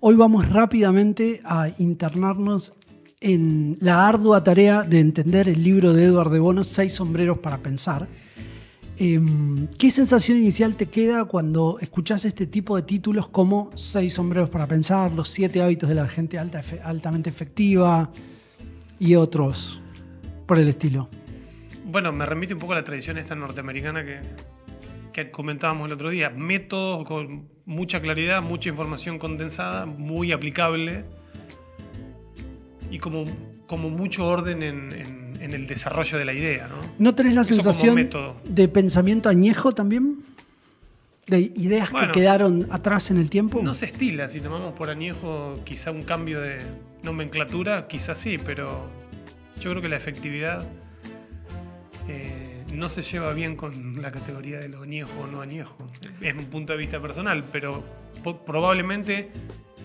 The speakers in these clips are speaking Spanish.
Hoy vamos rápidamente a internarnos en la ardua tarea de entender el libro de Edward de Bono, Seis sombreros para pensar. Em, ¿Qué sensación inicial te queda cuando escuchas este tipo de títulos como Seis sombreros para pensar, Los siete hábitos de la gente alta, altamente efectiva y otros por el estilo? Bueno, me remite un poco a la tradición esta norteamericana que, que comentábamos el otro día. Métodos con mucha claridad, mucha información condensada, muy aplicable y como, como mucho orden en, el desarrollo de la idea. ¿No, ¿No tenés la sensación de pensamiento añejo también? ¿De ideas que quedaron atrás en el tiempo? No se estila, si tomamos por añejo quizá un cambio de nomenclatura, quizá sí, pero yo creo que la efectividad... Eh, no se lleva bien con la categoría de lo añejo o no añejo. Es un punto de vista personal, pero probablemente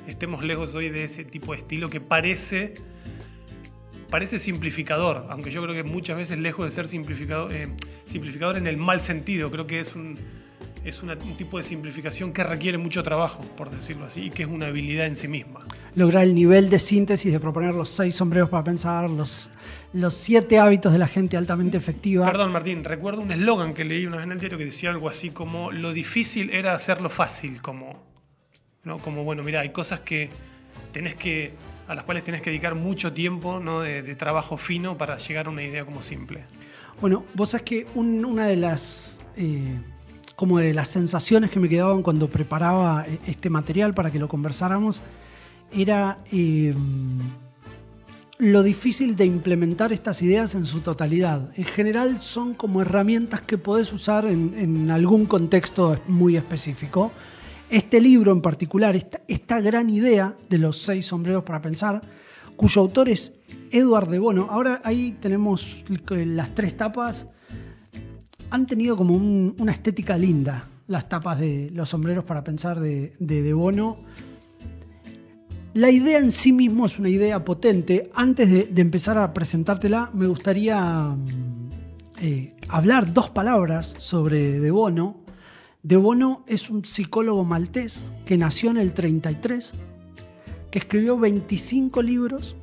estemos lejos hoy de ese tipo de estilo que parece, parece simplificador, aunque yo creo que muchas veces lejos de ser simplificador, eh, simplificador en el mal sentido, creo que es un es un tipo de simplificación que requiere mucho trabajo, por decirlo así, y que es una habilidad en sí misma. Lograr el nivel de síntesis de proponer los seis sombreros para pensar, los, los siete hábitos de la gente altamente efectiva. Perdón, Martín, recuerdo un eslogan que leí una vez en el diario que decía algo así como: lo difícil era hacerlo fácil, como, ¿no? como bueno, mira, hay cosas que tenés que a las cuales tenés que dedicar mucho tiempo ¿no? de, trabajo fino para llegar a una idea como simple. Bueno, vos sabés que una de las. Eh, como de las sensaciones que me quedaban cuando preparaba eh, este material para que lo conversáramos, era eh, lo difícil de implementar estas ideas en su totalidad. En general son como herramientas que podés usar en, algún contexto muy específico. Este libro en particular, esta, esta, gran idea de los seis sombreros para pensar, cuyo autor es Edward de Bono. Ahora ahí tenemos las tres tapas han tenido como una estética linda las tapas de los sombreros para pensar de, de, Bono. La idea en sí mismo es una idea potente. Antes de, empezar a presentártela, me gustaría mm, eh, hablar dos palabras sobre De Bono. De Bono es un psicólogo maltés que nació en el 33, que escribió 25 libros.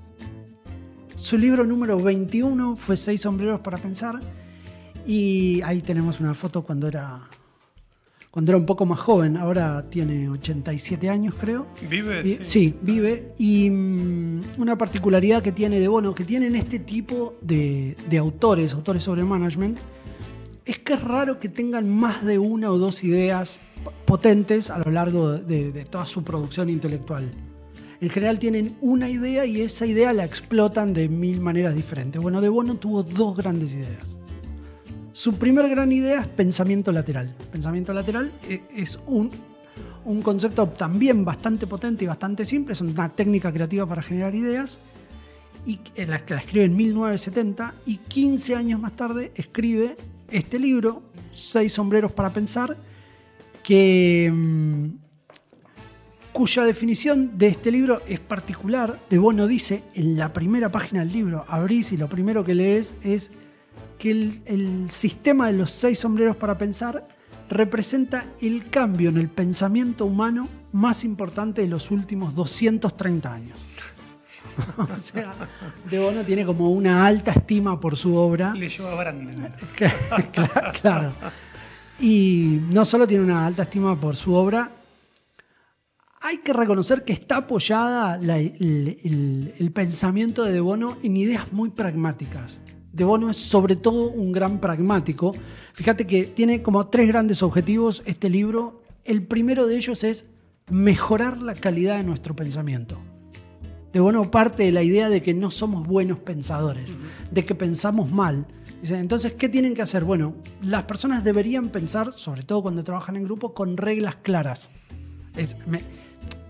Su libro número 21 fue Seis sombreros para pensar y ahí tenemos una foto cuando era, cuando era un poco más joven, ahora tiene 87 años creo. ¿Vive? sí. vive. Y mm, una particularidad que tiene de Bono, que tienen este tipo de, autores, autores sobre management, es que es raro que tengan más de una o dos ideas potentes a lo largo de, de toda su producción intelectual. En general tienen una idea y esa idea la explotan de mil maneras diferentes. Bueno, De Bono tuvo dos grandes ideas. Su primer gran idea es pensamiento lateral. Pensamiento lateral eh, es un, un concepto también bastante potente y bastante simple, es una técnica creativa para generar ideas, y la, que la escribe en 1970 y 15 años más tarde escribe este libro, Seis sombreros para pensar, que, mm, cuya definición de este libro es particular. De Bono dice en la primera página del libro, abrís y lo primero que lees es que el, sistema de los seis sombreros para pensar representa el cambio en el pensamiento humano más importante de los últimos 230 años. o sea, De Bono tiene como una alta estima por su obra. Le lleva a Branden. claro, Y no solo tiene una alta estima por su obra, hay que reconocer que está apoyada el, el, pensamiento de De Bono en ideas muy pragmáticas. De Bono es sobre todo un gran pragmático. Fíjate que tiene como tres grandes objetivos este libro. El primero de ellos es mejorar la calidad de nuestro pensamiento. De Bono parte de la idea de que no somos buenos pensadores, de que pensamos mal. Entonces, ¿qué tienen que hacer? Bueno, las personas deberían pensar, sobre todo cuando trabajan en grupo, con reglas claras.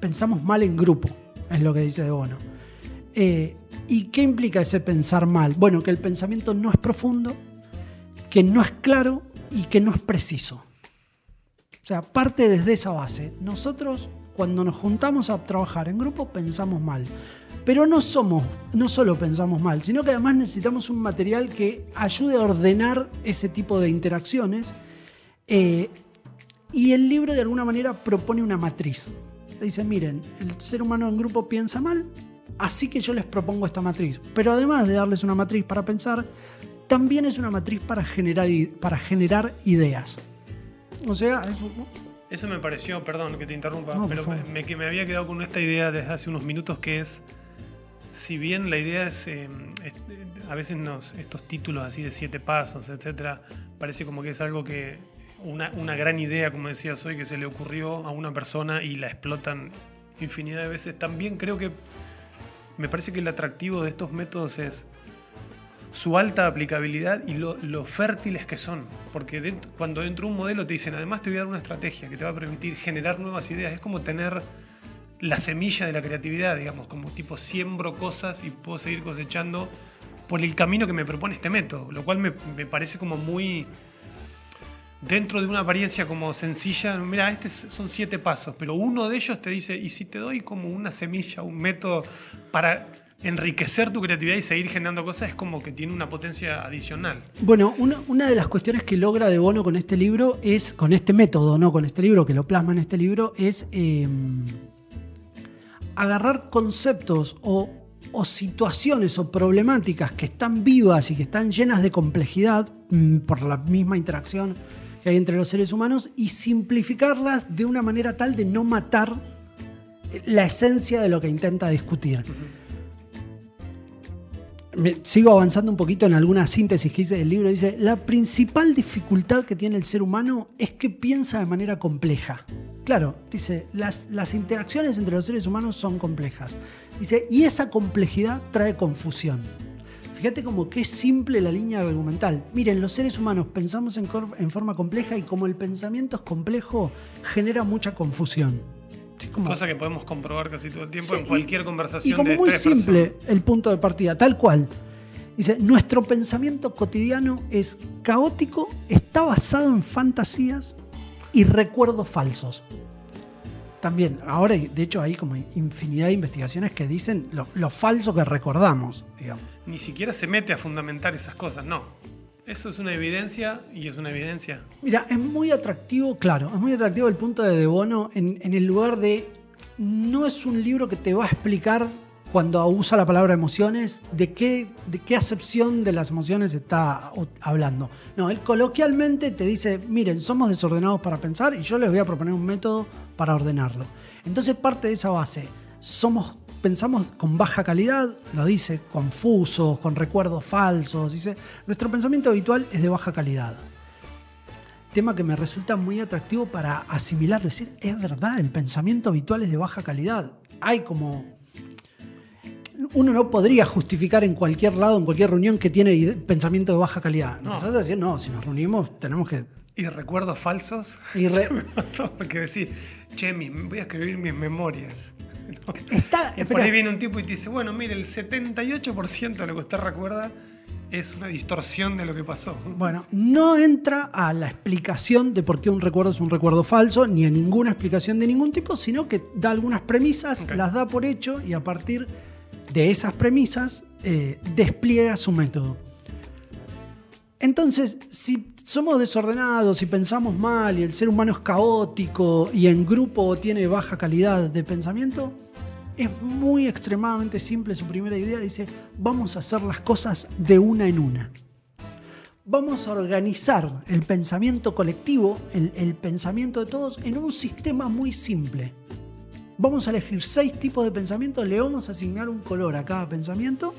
pensamos mal en grupo, es lo que dice De Bono. Eh, ¿Y qué implica ese pensar mal? Bueno, que el pensamiento no es profundo, que no es claro y que no es preciso. O sea, parte desde esa base. Nosotros, cuando nos juntamos a trabajar en grupo pensamos mal. Pero no somos, no solo pensamos mal, sino que además necesitamos un material que ayude a ordenar ese tipo de interacciones. Eh, y el libro de alguna manera propone una matriz. Dice, miren, el ser humano en grupo piensa mal, así que yo les propongo esta matriz. Pero además de darles una matriz para pensar, también es una matriz para generar, para generar ideas. O sea, eso me pareció, perdón que te interrumpa, pero me, me, había quedado con esta idea desde hace unos minutos que es, si bien la idea es, eh, a veces nos, estos títulos así de siete pasos, etcétera, parece como que es algo que, una, una gran idea, como decías hoy, que se le ocurrió a una persona y la explotan infinidad de veces, también creo que me parece que el atractivo de estos métodos es su alta aplicabilidad y lo, fértiles que son. Porque cuando dentro de un modelo te dicen, además te voy a dar una estrategia que te va a permitir generar nuevas ideas, es como tener la semilla de la creatividad, digamos, como tipo siembro cosas y puedo seguir cosechando por el camino que me propone este método, lo cual me, me parece como muy dentro de una apariencia como sencilla, mira, estos son siete pasos, pero uno de ellos te dice, ¿y si te doy como una semilla, un método para enriquecer tu creatividad y seguir generando cosas es como que tiene una potencia adicional. Bueno, una, de las cuestiones que logra De Bono con este libro es, con este método, no con este libro, que lo plasma en este libro, es em, agarrar conceptos o, situaciones o problemáticas que están vivas y que están llenas de complejidad mm, por la misma interacción que hay entre los seres humanos y simplificarlas de una manera tal de no matar la esencia de lo que intenta discutir sigo avanzando un poquito en alguna síntesis que hice del libro. Dice, la principal dificultad que tiene el ser humano es que piensa de manera compleja. Claro, dice, las, las interacciones entre los seres humanos son complejas. Dice, y esa complejidad trae confusión. Fíjate como que es simple la línea argumental. Miren, los seres humanos pensamos en, en forma compleja y como el pensamiento es complejo, genera mucha confusión. Cosa que podemos comprobar casi todo el tiempo en cualquier conversación. Y como muy simple el punto de partida, tal cual. Dice, nuestro pensamiento cotidiano es caótico, está basado en fantasías y recuerdos falsos. También, ahora de hecho hay como infinidad de investigaciones que dicen lo, lo falso que recordamos, digamos. Ni siquiera se mete a fundamentar esas cosas, no. Eso es una evidencia y es una evidencia. Mira, es muy atractivo, claro, es muy atractivo el punto de De Bono en, el lugar de. No es un libro que te va a explicar cuando usa la palabra emociones, de qué, de qué acepción de las emociones está hablando. No, él coloquialmente te dice, miren, somos desordenados para pensar y yo les voy a proponer un método para ordenarlo. Entonces parte de esa base, somos pensamos con baja calidad, lo dice, confusos, con recuerdos falsos, dice, nuestro pensamiento habitual es de baja calidad. Tema que me resulta muy atractivo para asimilar, decir, es verdad, el pensamiento habitual es de baja calidad. Hay como... Uno no podría justificar en cualquier lado, en cualquier reunión que tiene pensamiento de baja calidad. No. a decir, no, si nos reunimos tenemos que ¿Y recuerdos falsos? Y Porque decir, che, voy a escribir mis memorias. Está, por ahí viene un tipo y te dice, bueno, mire, el 78% de lo que usted recuerda es una distorsión de lo que pasó. Bueno, no entra a la explicación de por qué un recuerdo es un recuerdo falso, ni a ninguna explicación de ningún tipo, sino que da algunas premisas, las da por hecho y a partir de esas premisas eh, despliega su método. Entonces, si somos desordenados y pensamos mal y el ser humano es caótico y en grupo tiene baja calidad de pensamiento, es muy extremadamente simple su primera idea. Dice, vamos a hacer las cosas de una en una. Vamos a organizar el pensamiento colectivo, el pensamiento de todos, en un sistema muy simple. Vamos a elegir seis tipos de pensamiento, le vamos a asignar un color a cada pensamiento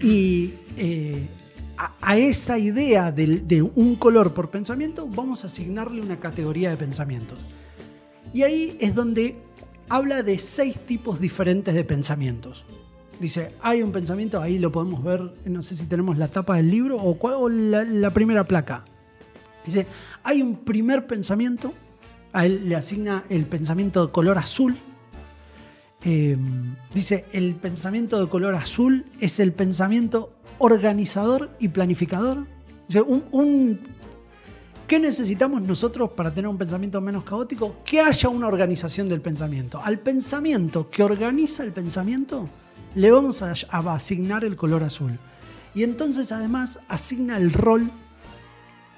y eh, a, esa idea de, un color por pensamiento vamos a asignarle una categoría de pensamientos. Y ahí es donde habla de seis tipos diferentes de pensamientos. Dice, hay un pensamiento, ahí lo podemos ver, no sé si tenemos la tapa del libro o, la, primera placa. Dice, hay un primer pensamiento, a él le asigna el pensamiento de color azul. Eh, dice, el pensamiento de color azul es el pensamiento organizador y planificador. un, ¿Qué necesitamos nosotros para tener un pensamiento menos caótico? Que haya una organización del pensamiento. Al pensamiento que organiza el pensamiento, le vamos a asignar el color azul. Y entonces además asigna el rol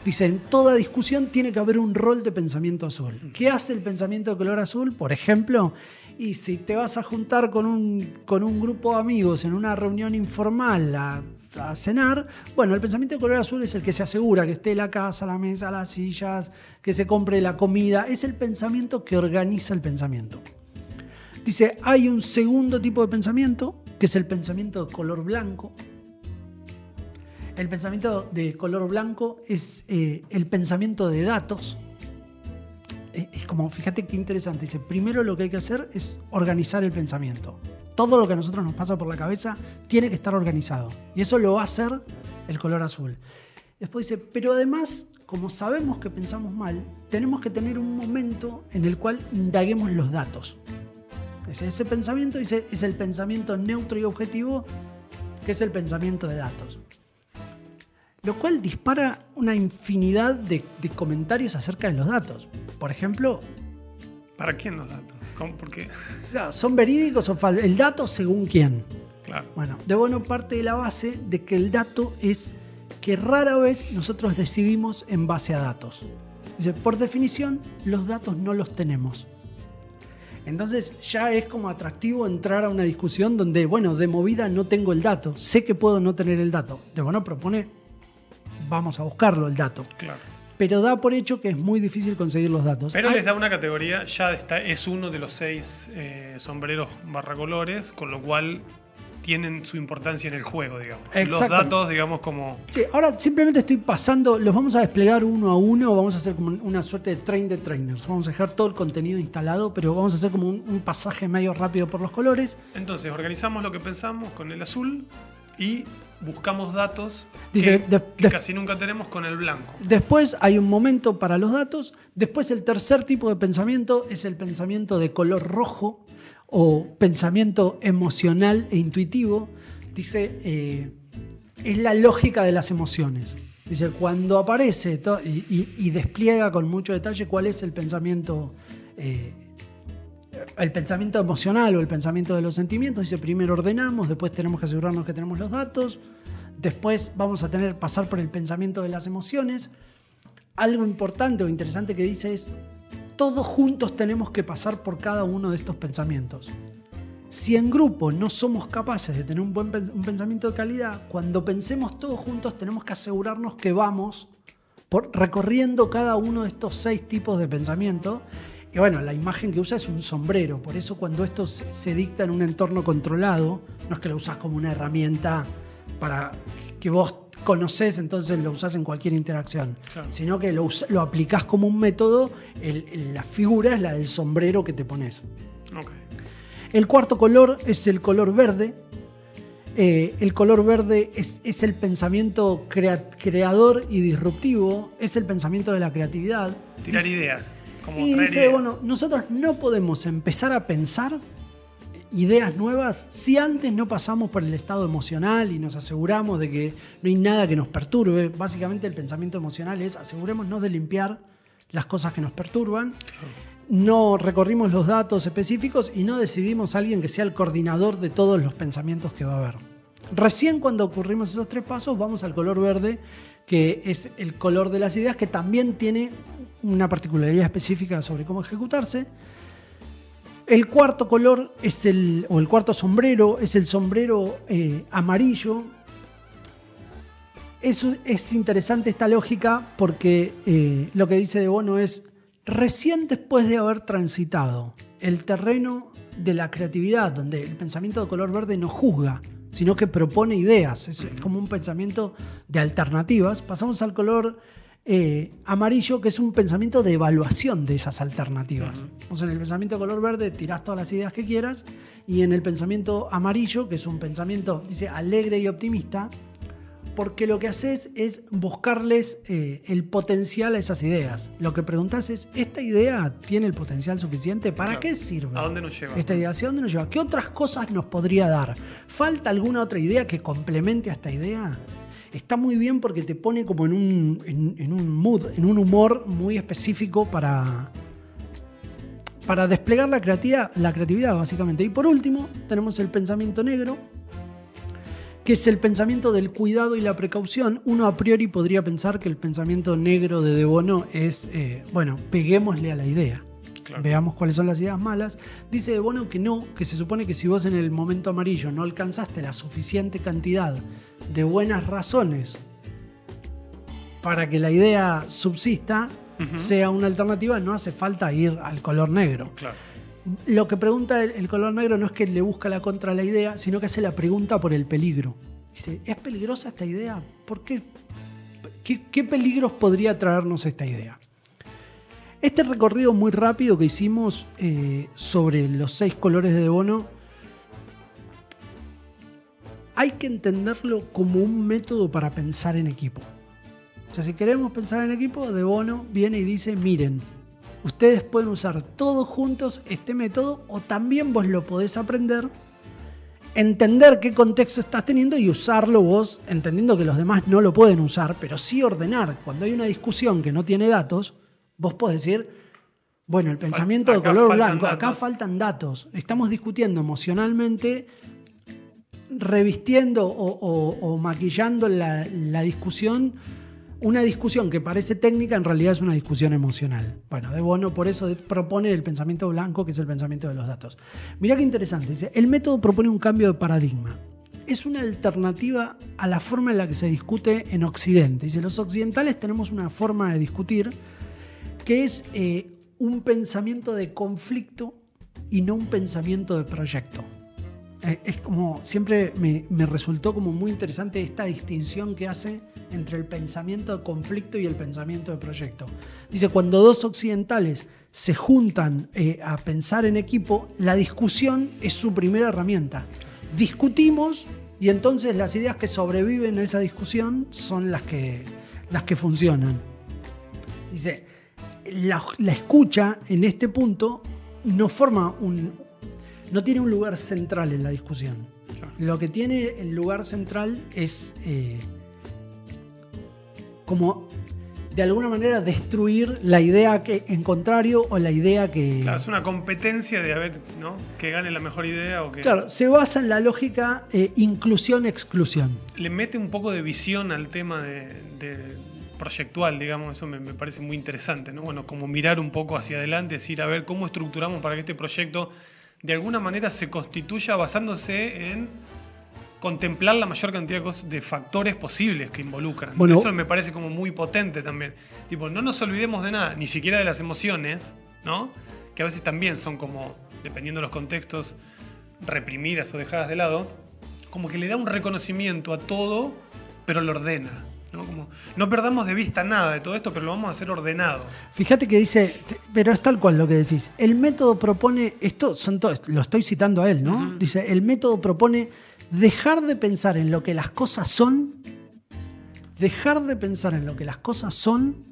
Dice, en toda discusión tiene que haber un rol de pensamiento azul. ¿Qué hace el pensamiento de color azul? Por ejemplo, y si te vas a juntar con un, con un grupo de amigos en una reunión informal a, a, cenar, bueno, el pensamiento de color azul es el que se asegura que esté la casa, la mesa, las sillas, que se compre la comida. Es el pensamiento que organiza el pensamiento. Dice, hay un segundo tipo de pensamiento, que es el pensamiento de color blanco, el pensamiento de color blanco es eh, el pensamiento de datos. Eh, es como, fíjate qué interesante. Dice, primero lo que hay que hacer es organizar el pensamiento. Todo lo que a nosotros nos pasa por la cabeza tiene que estar organizado. Y eso lo va a hacer el color azul. Después dice, pero además, como sabemos que pensamos mal, tenemos que tener un momento en el cual indaguemos los datos. Ese pensamiento dice, es el pensamiento neutro y objetivo, que es el pensamiento de datos lo cual dispara una infinidad de, comentarios acerca de los datos. Por ejemplo... ¿Para quién los datos? ¿Cómo? ¿Por qué? ¿Son verídicos o falsos? El dato según quién. Claro. Bueno, de bueno parte de la base de que el dato es que rara vez nosotros decidimos en base a datos. Dice, por definición, los datos no los tenemos. Entonces ya es como atractivo entrar a una discusión donde, bueno, de movida no tengo el dato, sé que puedo no tener el dato. De bueno propone vamos a buscarlo el dato. Claro. Pero da por hecho que es muy difícil conseguir los datos. Pero les da una categoría, ya está, es uno de los seis eh, sombreros barra colores, con lo cual tienen su importancia en el juego, digamos. Los datos, digamos, como. Sí, ahora simplemente estoy pasando, los vamos a desplegar uno a uno, vamos a hacer como una suerte de train de trainers. Vamos a dejar todo el contenido instalado, pero vamos a hacer como un pasaje medio rápido por los colores. Entonces, organizamos lo que pensamos con el azul y buscamos datos Dice, que, casi nunca tenemos con el blanco. Después hay un momento para los datos. Después el tercer tipo de pensamiento es el pensamiento de color rojo o pensamiento emocional e intuitivo. Dice, eh, es la lógica de las emociones. Dice, cuando aparece y, despliega con mucho detalle cuál es el pensamiento eh, el pensamiento emocional o el pensamiento de los sentimientos. Dice, primero ordenamos, después tenemos que asegurarnos que tenemos los datos, después vamos a tener pasar por el pensamiento de las emociones. Algo importante o interesante que dice es, todos juntos tenemos que pasar por cada uno de estos pensamientos. Si en grupo no somos capaces de tener un buen pensamiento de calidad, cuando pensemos todos juntos tenemos que asegurarnos que vamos por, recorriendo cada uno de estos seis tipos de pensamiento y bueno, la imagen que usa es un sombrero, por eso cuando esto se dicta en un entorno controlado, no es que lo usas como una herramienta para que vos conoces, entonces lo usás en cualquier interacción, sino que lo, lo aplicás como un método, la figura es la del sombrero que te pones. El cuarto color es el color verde. Eh, el color verde es, es el pensamiento creador y disruptivo, es el pensamiento de la creatividad. Tirar ideas y dice, bueno, nosotros no podemos empezar a pensar ideas nuevas si antes no pasamos por el estado emocional y nos aseguramos de que no hay nada que nos perturbe. Básicamente el pensamiento emocional es asegurémonos de limpiar las cosas que nos perturban. No recorrimos los datos específicos y no decidimos a alguien que sea el coordinador de todos los pensamientos que va a haber. Recién cuando ocurrimos esos tres pasos vamos al color verde, que es el color de las ideas, que también tiene una particularidad específica sobre cómo ejecutarse. El cuarto color es el, o el cuarto sombrero es el sombrero eh, amarillo. Es, es, interesante esta lógica porque eh, lo que dice De Bono es, recién después de haber transitado el terreno de la creatividad, donde el pensamiento de color verde no juzga, sino que propone ideas, es como un pensamiento de alternativas, pasamos al color eh, amarillo, que es un pensamiento de evaluación de esas alternativas. O sea, en el pensamiento color verde tirás todas las ideas que quieras y en el pensamiento amarillo, que es un pensamiento, dice, alegre y optimista, porque lo que haces es buscarles eh, el potencial a esas ideas. Lo que preguntas es, ¿esta idea tiene el potencial suficiente? ¿Para qué sirve? ¿A dónde nos lleva? Esta idea, ¿hacia dónde nos lleva? ¿Qué otras cosas nos podría dar? ¿Falta alguna otra idea que complemente a esta idea? Está muy bien porque te pone como en un, en, un mood, en un humor muy específico para, para desplegar la creatividad, la creatividad, básicamente. Y por último, tenemos el pensamiento negro, que es el pensamiento del cuidado y la precaución. Uno a priori podría pensar que el pensamiento negro de De Bono es, eh, bueno, peguémosle a la idea. Veamos cuáles son las ideas malas. Dice De Bono que no, que se supone que si vos en el momento amarillo no alcanzaste la suficiente cantidad de buenas razones para que la idea subsista, sea una alternativa, no hace falta ir al color negro. Lo que pregunta el, color negro no es que le busca la contra la idea, sino que hace la pregunta por el peligro. Dice, ¿es peligrosa esta idea? ¿Por qué? ¿Qué, peligros podría traernos esta idea? Este recorrido muy rápido que hicimos eh, sobre los seis colores de Bono, hay que entenderlo como un método para pensar en equipo. O sea, si queremos pensar en equipo, De Bono viene y dice, miren, ustedes pueden usar todos juntos este método o también vos lo podés aprender, entender qué contexto estás teniendo y usarlo vos, entendiendo que los demás no lo pueden usar, pero sí ordenar. Cuando hay una discusión que no tiene datos, vos podés decir, bueno, el pensamiento de color blanco, acá faltan datos, estamos discutiendo emocionalmente revistiendo o, maquillando la, discusión una discusión que parece técnica en realidad es una discusión emocional. Bueno, De Bono por eso propone el pensamiento blanco, que es el pensamiento de los datos. Mirá qué interesante, dice, el método propone un cambio de paradigma. Es una alternativa a la forma en la que se discute en Occidente. Dice, los occidentales tenemos una forma de discutir que es eh, un pensamiento de conflicto y no un pensamiento de proyecto. Eh, es como, siempre me, resultó como muy interesante esta distinción que hace entre el pensamiento de conflicto y el pensamiento de proyecto. Dice, cuando dos occidentales se juntan eh, a pensar en equipo, la discusión es su primera herramienta. Discutimos y entonces las ideas que sobreviven a esa discusión son las que, las que funcionan. Dice, la, la escucha en este punto no forma un, no tiene un lugar central en la discusión. Lo que tiene el lugar central es eh, como de alguna manera destruir la idea que en contrario o la idea que. Claro, es una competencia de a ver, ¿no? Que gane la mejor idea o que. Claro, se basa en la lógica eh, inclusión-exclusión. Le mete un poco de visión al tema de, proyectual, digamos, eso me, me, parece muy interesante, ¿no? Bueno, como mirar un poco hacia adelante, decir, a ver, ¿cómo estructuramos para que este proyecto de alguna manera se constituya basándose en contemplar la mayor cantidad de, factores posibles que involucran. Eso me parece como muy potente también. Tipo, no nos olvidemos de nada, ni siquiera de las emociones, ¿no? Que a veces también son como, dependiendo de los contextos, reprimidas o dejadas de lado, como que le da un reconocimiento a todo, pero lo ordena. ¿No? Como, no perdamos de vista nada de todo esto, pero lo vamos a hacer ordenado. Fíjate que dice, pero es tal cual lo que decís. El método propone, esto son lo estoy citando a él, ¿no? Dice, el método propone dejar de pensar en lo que las cosas son, dejar de pensar en lo que las cosas son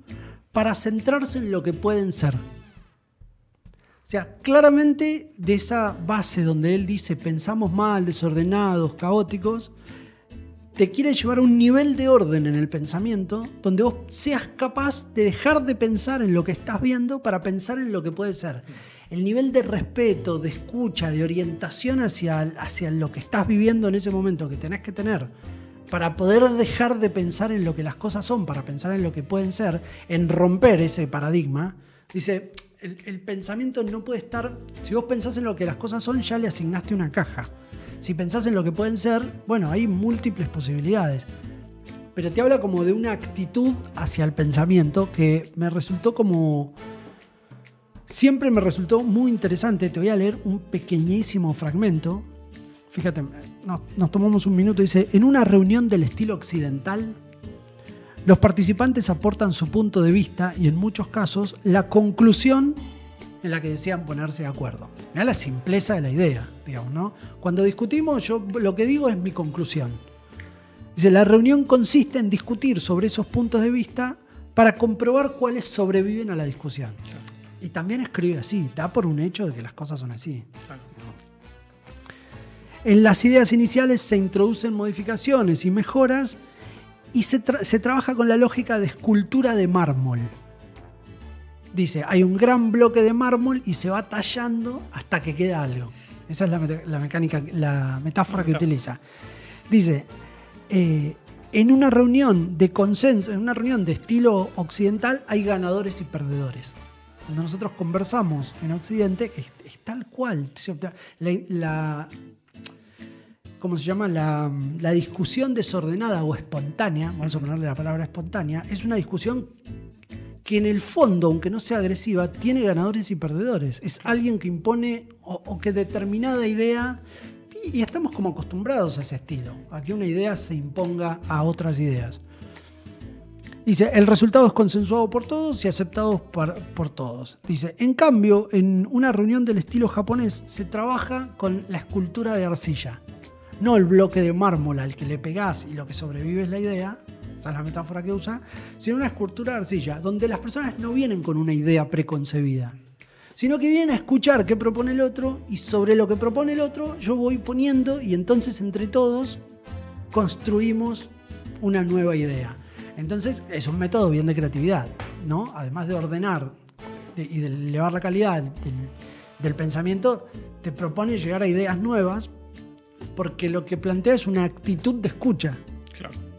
para centrarse en lo que pueden ser. O sea, claramente de esa base donde él dice pensamos mal, desordenados, caóticos, te quiere llevar a un nivel de orden en el pensamiento donde vos seas capaz de dejar de pensar en lo que estás viendo para pensar en lo que puede ser. El nivel de respeto, de escucha, de orientación hacia, hacia lo que estás viviendo en ese momento que tenés que tener para poder dejar de pensar en lo que las cosas son, para pensar en lo que pueden ser, en romper ese paradigma, dice, el, el pensamiento no puede estar, si vos pensás en lo que las cosas son, ya le asignaste una caja. Si pensás en lo que pueden ser, bueno, hay múltiples posibilidades. Pero te habla como de una actitud hacia el pensamiento que me resultó como... Siempre me resultó muy interesante. Te voy a leer un pequeñísimo fragmento. Fíjate, nos, nos tomamos un minuto. Dice, en una reunión del estilo occidental, los participantes aportan su punto de vista y en muchos casos la conclusión en la que desean ponerse de acuerdo. Mira la simpleza de la idea, digamos, ¿no? Cuando discutimos, yo lo que digo es mi conclusión. Dice, la reunión consiste en discutir sobre esos puntos de vista para comprobar cuáles sobreviven a la discusión. Y también escribe así, da por un hecho de que las cosas son así. En las ideas iniciales se introducen modificaciones y mejoras y se, se trabaja con la lógica de escultura de mármol. Dice, hay un gran bloque de mármol y se va tallando hasta que queda algo. Esa es la, la mecánica, la metáfora que utiliza. Dice, eh, en una reunión de consenso, en una reunión de estilo occidental, hay ganadores y perdedores. Cuando nosotros conversamos en Occidente, es, es tal cual. La, la, ¿Cómo se llama? La, la discusión desordenada o espontánea, vamos a ponerle la palabra espontánea, es una discusión que en el fondo, aunque no sea agresiva, tiene ganadores y perdedores. Es alguien que impone o, que determinada idea, y, estamos como acostumbrados a ese estilo, a que una idea se imponga a otras ideas. Dice, el resultado es consensuado por todos y aceptado por, por, todos. Dice, en cambio, en una reunión del estilo japonés se trabaja con la escultura de arcilla. No el bloque de mármol al que le pegás y lo que sobrevive es la idea, esa es la metáfora que usa, sino una escultura de arcilla, donde las personas no vienen con una idea preconcebida, sino que vienen a escuchar qué propone el otro y sobre lo que propone el otro yo voy poniendo y entonces entre todos construimos una nueva idea. Entonces es un método bien de creatividad, ¿no? Además de ordenar y de elevar la calidad del, pensamiento, te propone llegar a ideas nuevas porque lo que plantea es una actitud de escucha. Claro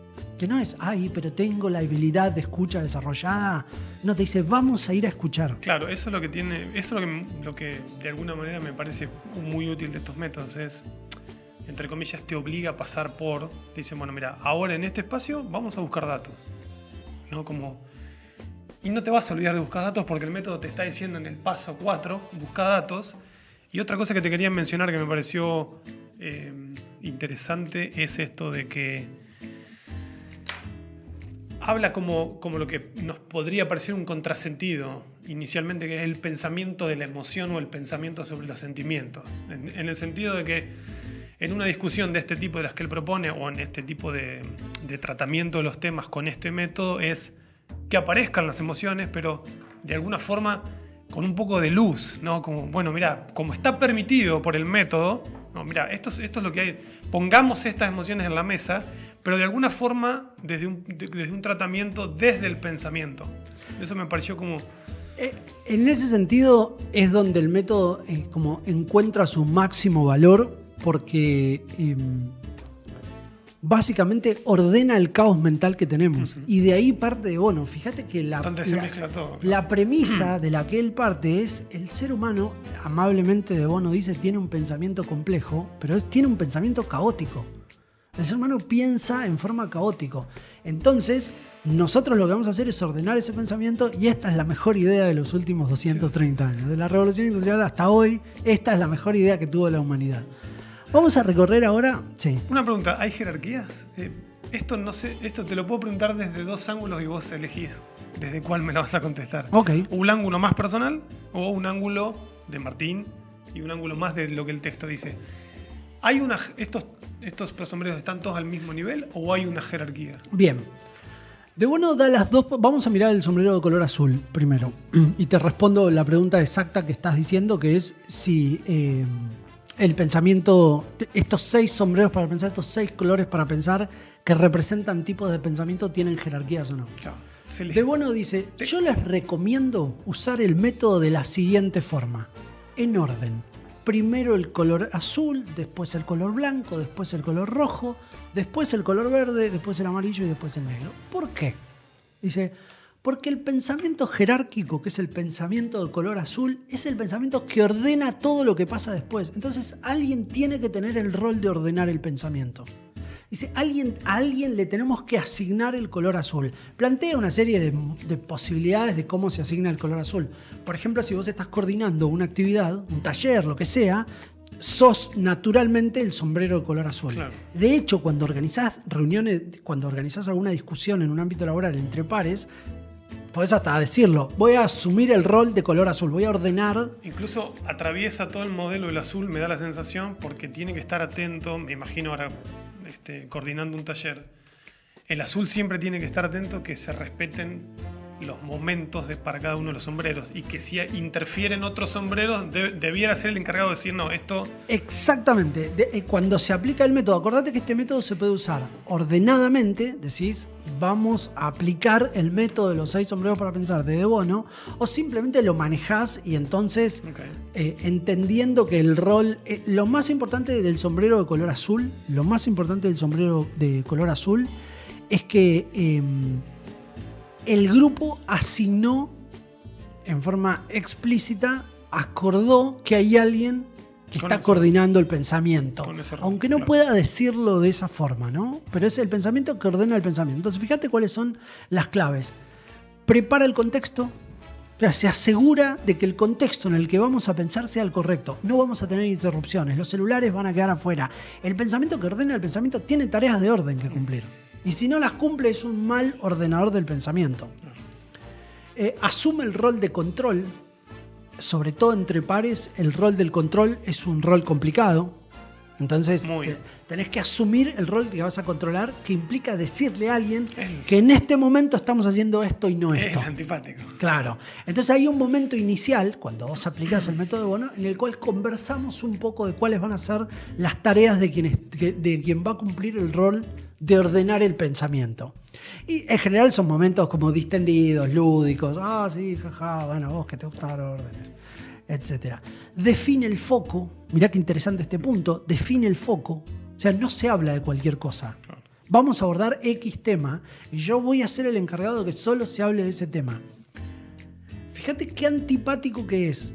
que no es, ay, pero tengo la habilidad de escucha desarrollada. No, te dice, vamos a ir a escuchar. Claro, eso es lo que tiene, eso es lo que, de alguna manera me parece muy útil de estos métodos. Es, entre comillas, te obliga a pasar por, te dicen, bueno, mira, ahora en este espacio vamos a buscar datos. ¿No? Como, y no te vas a olvidar de buscar datos porque el método te está diciendo en el paso 4, busca datos. Y otra cosa que te quería mencionar que me pareció eh, interesante es esto de que habla como, como lo que nos podría parecer un contrasentido inicialmente, que es el pensamiento de la emoción o el pensamiento sobre los sentimientos. En, el sentido de que en una discusión de este tipo de las que él propone o en este tipo de, de tratamiento de los temas con este método es que aparezcan las emociones, pero de alguna forma con un poco de luz, ¿no? Como, bueno, mira, como está permitido por el método, no, mira, esto, esto es lo que hay, pongamos estas emociones en la mesa, pero de alguna forma desde un, desde un tratamiento desde el pensamiento. Eso me pareció como... Eh, en ese sentido es donde el método eh, como encuentra su máximo valor porque em, básicamente ordena el caos mental que tenemos. Y de ahí parte de Bono. Fíjate que la, la, premisa de la que él parte es el ser humano, amablemente de Bono dice, tiene un pensamiento complejo, pero tiene un pensamiento caótico. El ser humano piensa en forma caótico. Entonces, nosotros lo que vamos a hacer es ordenar ese pensamiento y esta es la mejor idea de los últimos 230 años. De la revolución industrial hasta hoy, esta es la mejor idea que tuvo la humanidad. Vamos a recorrer ahora. Sí. Una pregunta: ¿hay jerarquías? Eh, esto no sé, esto te lo puedo preguntar desde dos ángulos y vos elegís desde cuál me lo vas a contestar. Ok. ¿Un ángulo más personal o un ángulo de Martín y un ángulo más de lo que el texto dice? ¿Hay una, estos ¿Estos sombreros están todos al mismo nivel o hay una jerarquía? Bien. De bueno da las dos. Vamos a mirar el sombrero de color azul primero. Y te respondo la pregunta exacta que estás diciendo, que es si eh, el pensamiento, estos seis sombreros para pensar, estos seis colores para pensar, que representan tipos de pensamiento, tienen jerarquías o no. Claro. De bueno dice, yo les recomiendo usar el método de la siguiente forma, en orden primero el color azul, después el color blanco, después el color rojo, después el color verde, después el amarillo y después el negro. ¿Por qué? Dice, porque el pensamiento jerárquico, que es el pensamiento de color azul, es el pensamiento que ordena todo lo que pasa después. Entonces alguien tiene que tener el rol de ordenar el pensamiento. Dice, alguien, a alguien le tenemos que asignar el color azul. Plantea una serie de, posibilidades de cómo se asigna el color azul. Por ejemplo, si vos estás coordinando una actividad, un taller, lo que sea, sos naturalmente el sombrero de color azul. De hecho, cuando organizás reuniones, cuando organizás alguna discusión en un ámbito laboral entre pares, podés hasta decirlo, voy a asumir el rol de color azul, voy a ordenar. Incluso atraviesa todo el modelo del azul, me da la sensación, porque tiene que estar atento, me imagino ahora este, coordinando un taller, el azul siempre tiene que estar atento que se respeten los momentos de, para cada uno de los sombreros y que si interfieren otros sombreros, de- debiera ser el encargado de decir, no, esto Exactamente. De- eh, cuando se aplica el método, acordate que este método se puede usar ordenadamente, decís, vamos a aplicar el método de los seis sombreros para pensar de De Bono, o simplemente lo manejás y entonces, eh, entendiendo que el rol, eh, lo más importante del sombrero de color azul, lo más importante del sombrero de color azul, es que eh, el grupo asignó en forma explícita, acordó que hay alguien que Con está ese- coordinando el pensamiento. ese Aunque no claro. pueda decirlo de esa forma, ¿no? Pero es el pensamiento que ordena el pensamiento. Entonces, fíjate cuáles son las claves. Prepara el contexto, o sea, se asegura de que el contexto en el que vamos a pensar sea el correcto. No vamos a tener interrupciones, los celulares van a quedar afuera. El pensamiento que ordena el pensamiento tiene tareas de orden que cumplir. Y si no las cumple es un mal ordenador del pensamiento. Eh, asume el rol de control, sobre todo entre pares, el rol del control es un rol complicado. Entonces te- tenés que asumir el rol que vas a controlar, que implica decirle a alguien que en este momento estamos haciendo esto y no es esto. antipático. Claro. Entonces hay un momento inicial, cuando vos aplicás el método de Bono, en el cual conversamos un poco de cuáles van a ser las tareas de quien, de quien va a cumplir el rol de ordenar el pensamiento. Y en general son momentos como distendidos, lúdicos. Ah, sí, jaja, bueno, vos que te gustan órdenes, etc. Define el foco. Mirá qué interesante este punto. Define el foco. O sea, no se habla de cualquier cosa. Vamos a abordar X tema y yo voy a ser el encargado de que solo se hable de ese tema. Fíjate qué antipático que es.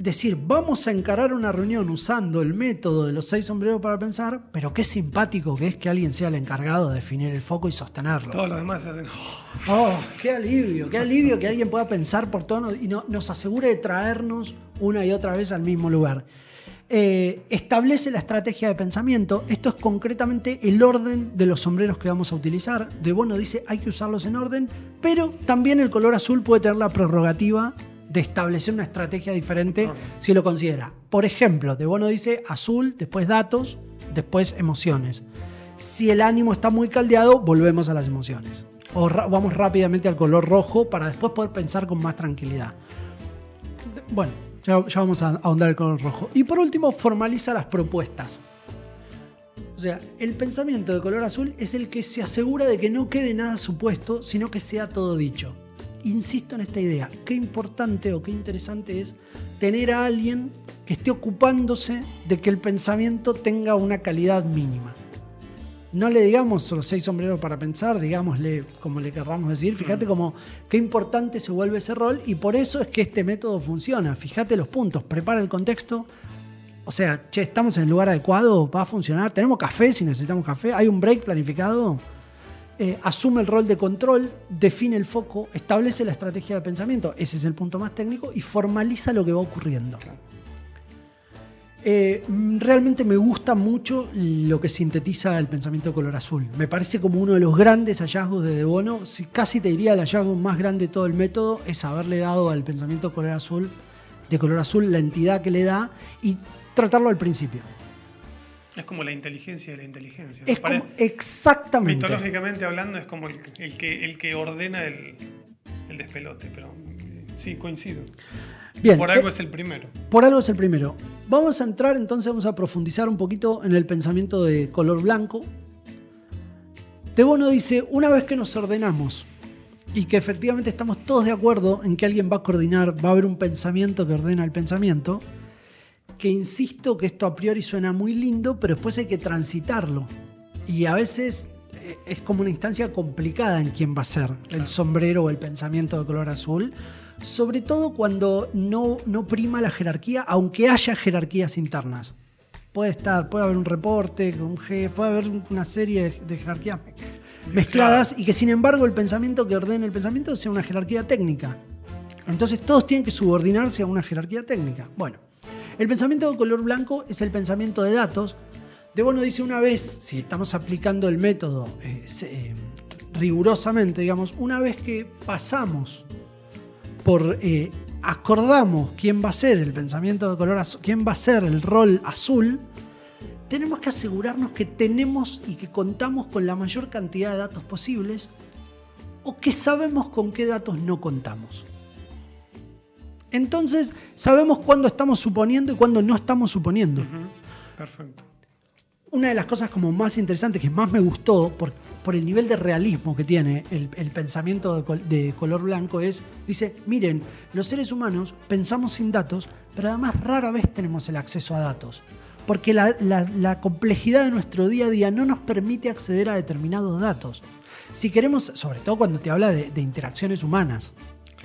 Decir, vamos a encarar una reunión usando el método de los seis sombreros para pensar, pero qué simpático que es que alguien sea el encargado de definir el foco y sostenerlo. Todos los demás se hacen. "Oh". Oh, qué alivio, qué alivio que alguien pueda pensar por todo y no- nos asegure de traernos una y otra vez al mismo lugar. Eh, establece la estrategia de pensamiento. Esto es concretamente el orden de los sombreros que vamos a utilizar. De Bono dice hay que usarlos en orden, pero también el color azul puede tener la prerrogativa de establecer una estrategia diferente si lo considera. Por ejemplo, De Bono dice azul, después datos, después emociones. Si el ánimo está muy caldeado, volvemos a las emociones. O vamos rápidamente al color rojo para después poder pensar con más tranquilidad. Bueno, ya, ya vamos a ahondar el color rojo. Y por último, formaliza las propuestas. O sea, el pensamiento de color azul es el que se asegura de que no quede nada supuesto, sino que sea todo dicho. Insisto en esta idea. Qué importante o qué interesante es tener a alguien que esté ocupándose de que el pensamiento tenga una calidad mínima. No le digamos los seis sombreros para pensar, digámosle como le querramos decir. Fíjate como qué importante se vuelve ese rol y por eso es que este método funciona. Fíjate los puntos, prepara el contexto. O sea, che, estamos en el lugar adecuado, va a funcionar. Tenemos café si necesitamos café. Hay un break planificado. Eh, asume el rol de control, define el foco, establece la estrategia de pensamiento. Ese es el punto más técnico y formaliza lo que va ocurriendo. Eh, mm, realmente me gusta mucho lo que sintetiza el pensamiento de color azul. Me parece como uno de los grandes hallazgos de De Bono. Si- casi te diría el hallazgo más grande de todo el método es haberle dado al pensamiento de color azul, de color azul la entidad que le da y tratarlo al principio. Es como la inteligencia de la inteligencia. Es como, exactamente. Mitológicamente hablando, es como el, el que, el que ordena el, el despelote. Pero eh, sí, coincido. Bien, Por eh, algo es el primero. Por algo es el primero. Vamos a entrar entonces, vamos a profundizar un poquito en el pensamiento de color blanco. De Bono dice, una vez que nos ordenamos y que efectivamente estamos todos de acuerdo en que alguien va a coordinar, va a haber un pensamiento que ordena el pensamiento, que insisto que esto a priori suena muy lindo, pero después hay que transitarlo. Y a veces eh, es como una instancia complicada en quién va a ser el sombrero o el pensamiento de color azul, sobre todo cuando no, no prima la jerarquía, aunque haya jerarquías internas. Puede estar, puede haber un reporte, un jefe, puede haber una serie de, jerarquías mezcladas y que sin embargo el pensamiento que ordene el pensamiento sea una jerarquía técnica. Entonces todos tienen que subordinarse a una jerarquía técnica. Bueno, el pensamiento de color blanco es el pensamiento de datos. De Bono dice una vez, si estamos aplicando el método eh, eh, rigurosamente, digamos, una vez que pasamos por eh, acordamos quién va a ser el pensamiento de color azul, quién va a ser el rol azul, tenemos que asegurarnos que tenemos y que contamos con la mayor cantidad de datos posibles o que sabemos con qué datos no contamos. Entonces, sabemos cuándo estamos suponiendo y cuándo no estamos suponiendo. Perfecto. Una de las cosas como más interesantes, que más me gustó por, por el nivel de realismo que tiene el, el pensamiento de, col- de color blanco, es, dice, miren, los seres humanos pensamos sin datos, pero además rara vez tenemos el acceso a datos. Porque la, la- la complejidad de nuestro día a día no nos permite acceder a determinados datos. Si queremos, sobre todo cuando te habla de, de interacciones humanas,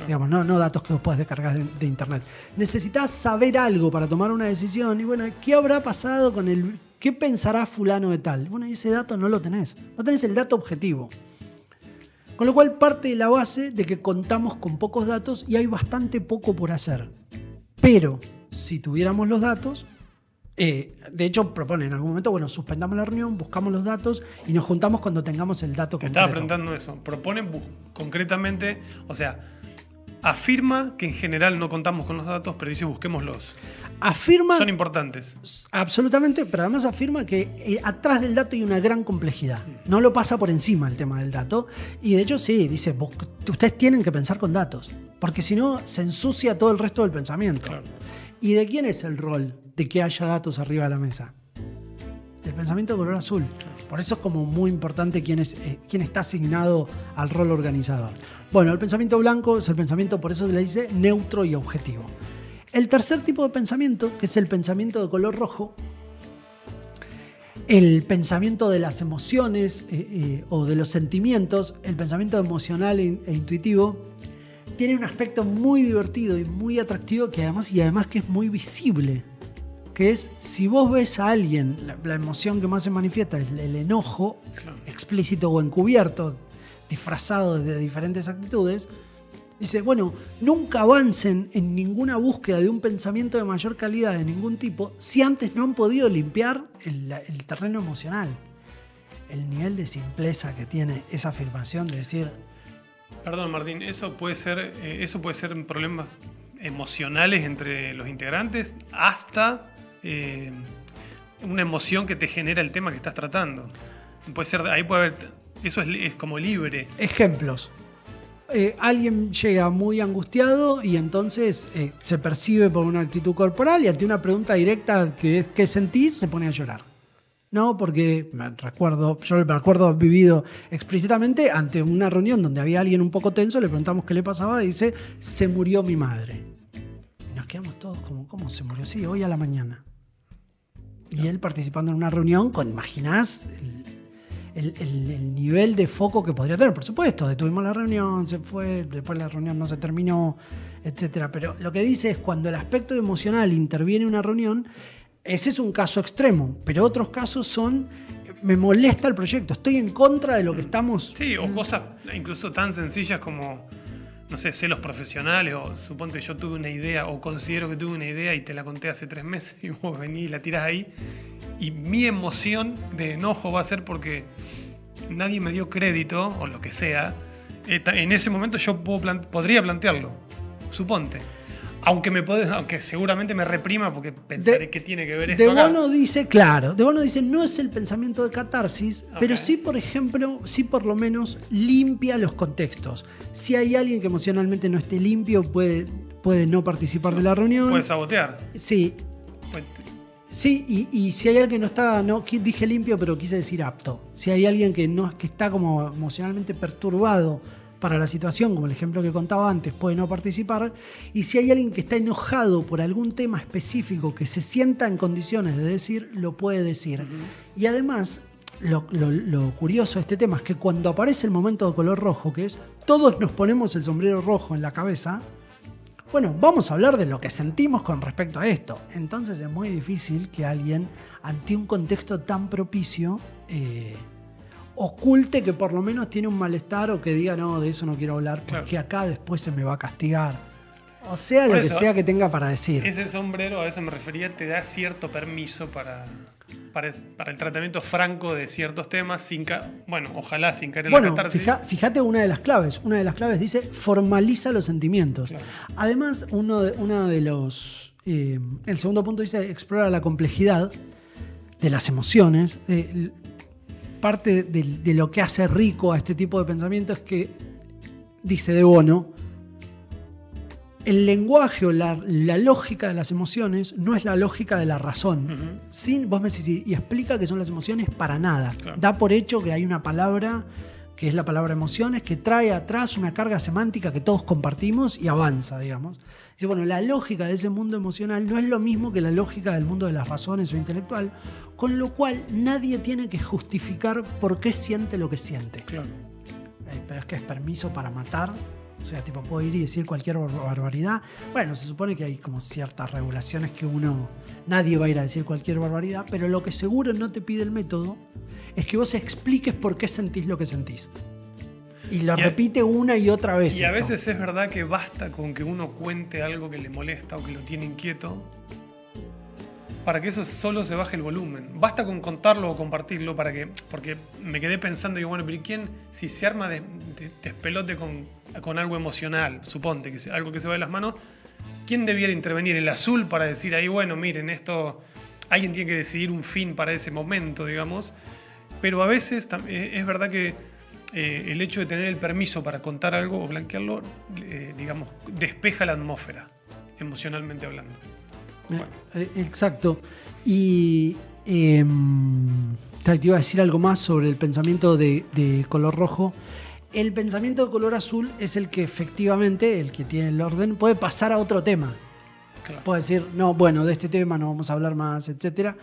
digamos, no, no datos que vos puedes descargar de, de internet. Necesitas saber algo para tomar una decisión. Y bueno, ¿qué habrá pasado con el. ¿Qué pensará fulano de tal? Bueno, ese dato no lo tenés. No tenés el dato objetivo. Con lo cual parte de la base de que contamos con pocos datos y hay bastante poco por hacer. Pero si tuviéramos los datos, eh, de hecho proponen en algún momento, bueno, suspendamos la reunión, buscamos los datos y nos juntamos cuando tengamos el dato Te concreto. estaba preguntando eso. Propone concretamente, o sea, afirma que en general no contamos con los datos, pero dice busquémoslos. Afirma Son importantes. Absolutamente, pero además afirma que eh, atrás del dato hay una gran complejidad. No lo pasa por encima el tema del dato. Y de hecho sí, dice, vos- ustedes tienen que pensar con datos, porque si no se ensucia todo el resto del pensamiento. Claro. ¿Y de quién es el rol de que haya datos arriba de la mesa? Del pensamiento de color azul. Por eso es como muy importante quién, es, eh, quién está asignado al rol organizador. Bueno, el pensamiento blanco es el pensamiento, por eso se le dice neutro y objetivo. El tercer tipo de pensamiento, que es el pensamiento de color rojo, el pensamiento de las emociones eh, eh, o de los sentimientos, el pensamiento emocional e, e intuitivo, tiene un aspecto muy divertido y muy atractivo que además y además que es muy visible. Que es, si vos ves a alguien, la, la emoción que más se manifiesta es el enojo, Claro. explícito o encubierto, disfrazado de diferentes actitudes, dice, bueno, nunca avancen en ninguna búsqueda de un pensamiento de mayor calidad de ningún tipo si antes no han podido limpiar el, el terreno emocional. El nivel de simpleza que tiene esa afirmación de decir, Perdón, Martín, eso puede ser, eh, eso puede ser problemas emocionales entre los integrantes hasta eh, una emoción que te genera el tema que estás tratando. Puede ser, ahí puede haber, eso es, como libre. Ejemplos. Eh, alguien llega muy angustiado y entonces eh, se percibe por una actitud corporal y ante una pregunta directa que es ¿qué sentís? se pone a llorar. No, porque me recuerdo, yo me acuerdo vivido explícitamente ante una reunión donde había alguien un poco tenso, le preguntamos qué le pasaba y dice, se murió mi madre. Y nos quedamos todos como, ¿cómo se murió? Sí, hoy a la mañana. Y él participando en una reunión con, imaginás, el, el- el- el nivel de foco que podría tener. Por supuesto, detuvimos la reunión, se fue, después la reunión no se terminó, etc. Pero lo que dice es cuando el aspecto emocional interviene en una reunión, ese es un caso extremo, pero otros casos son, me molesta el proyecto, estoy en contra de lo que estamos... Sí, o cosas incluso tan sencillas como, no sé, celos profesionales, o suponte yo tuve una idea, o considero que tuve una idea y te la conté hace tres meses y vos venís y la tirás ahí. Y mi emoción de enojo va a ser porque nadie me dio crédito, o lo que sea. En ese momento yo podría plantearlo, suponte. Aunque, me puede, aunque seguramente me reprima porque pensaré que tiene que ver esto De acá. Bono dice, claro, De Bono dice, no es el pensamiento de catarsis, pero sí, por ejemplo, sí por lo menos limpia los contextos. Si hay alguien que emocionalmente no esté limpio, puede, puede no participar de la reunión. Puede sabotear. Sí, Puede- sí, y, y si hay alguien que no está, no dije limpio, pero quise decir apto. Si hay alguien que no que está como emocionalmente perturbado para la situación, como el ejemplo que contaba antes, puede no participar. Y si hay alguien que está enojado por algún tema específico que se sienta en condiciones de decir, lo puede decir. Y además, lo, lo- lo curioso de este tema es que cuando aparece el momento de color rojo, que es todos nos ponemos el sombrero rojo en la cabeza, bueno, vamos a hablar de lo que sentimos con respecto a esto. Entonces es muy difícil que alguien, ante un contexto tan propicio, eh, oculte que por lo menos tiene un malestar o que diga, no, de eso no quiero hablar, porque Claro. acá después se me va a castigar. O sea, Por lo que sea que tenga para decir. Ese sombrero, a eso me refería, te da cierto permiso para, para, para el tratamiento franco de ciertos temas, sin ca- bueno, ojalá sin caer en la Bueno, catarsis. fija- fíjate una de las claves. Una de las claves dice formaliza los sentimientos. Claro. Además, uno de, de los. eh, el segundo punto dice explora la complejidad de las emociones. Eh, parte de, de lo que hace rico a este tipo de pensamiento es que dice De Bono, el lenguaje o la, la lógica de las emociones no es la lógica de la razón. Sin, vos me decís, y- y explica que son las emociones para nada. Claro. Da por hecho que hay una palabra, que es la palabra emociones, que trae atrás una carga semántica que todos compartimos y avanza, digamos. Dice, bueno, la lógica de ese mundo emocional no es lo mismo que la lógica del mundo de las razones o intelectual, con lo cual nadie tiene que justificar por qué siente lo que siente. Claro. Eh, pero es que es permiso para matar. O sea, tipo, puedo ir y decir cualquier bar- barbaridad. Bueno, se supone que hay como ciertas regulaciones que uno. Nadie va a ir a decir cualquier barbaridad, pero lo que seguro no te pide el método es que vos expliques por qué sentís lo que sentís. Y lo Y a- repite una y otra vez. Y a veces es verdad que basta con que uno cuente algo que le molesta o que lo tiene inquieto para que eso solo se baje el volumen. Basta con contarlo o compartirlo para que. Porque me quedé pensando, digo, bueno, pero ¿y quién, si se arma de- de- despelote con, con algo emocional, suponte, que algo que se va de las manos, ¿quién debiera intervenir? ¿El azul para decir ahí, bueno, miren, esto. Alguien tiene que decidir un fin para ese momento, digamos. Pero a veces eh, es verdad que eh, el hecho de tener el permiso para contar algo o blanquearlo, eh, digamos, despeja la atmósfera, emocionalmente hablando. Eh, Exacto. Y em, te iba a decir algo más sobre el pensamiento de color rojo. El pensamiento de color azul es el que efectivamente, el que tiene el orden, puede pasar a otro tema. Claro. Puede decir, no, bueno, de este tema no vamos a hablar más, etc.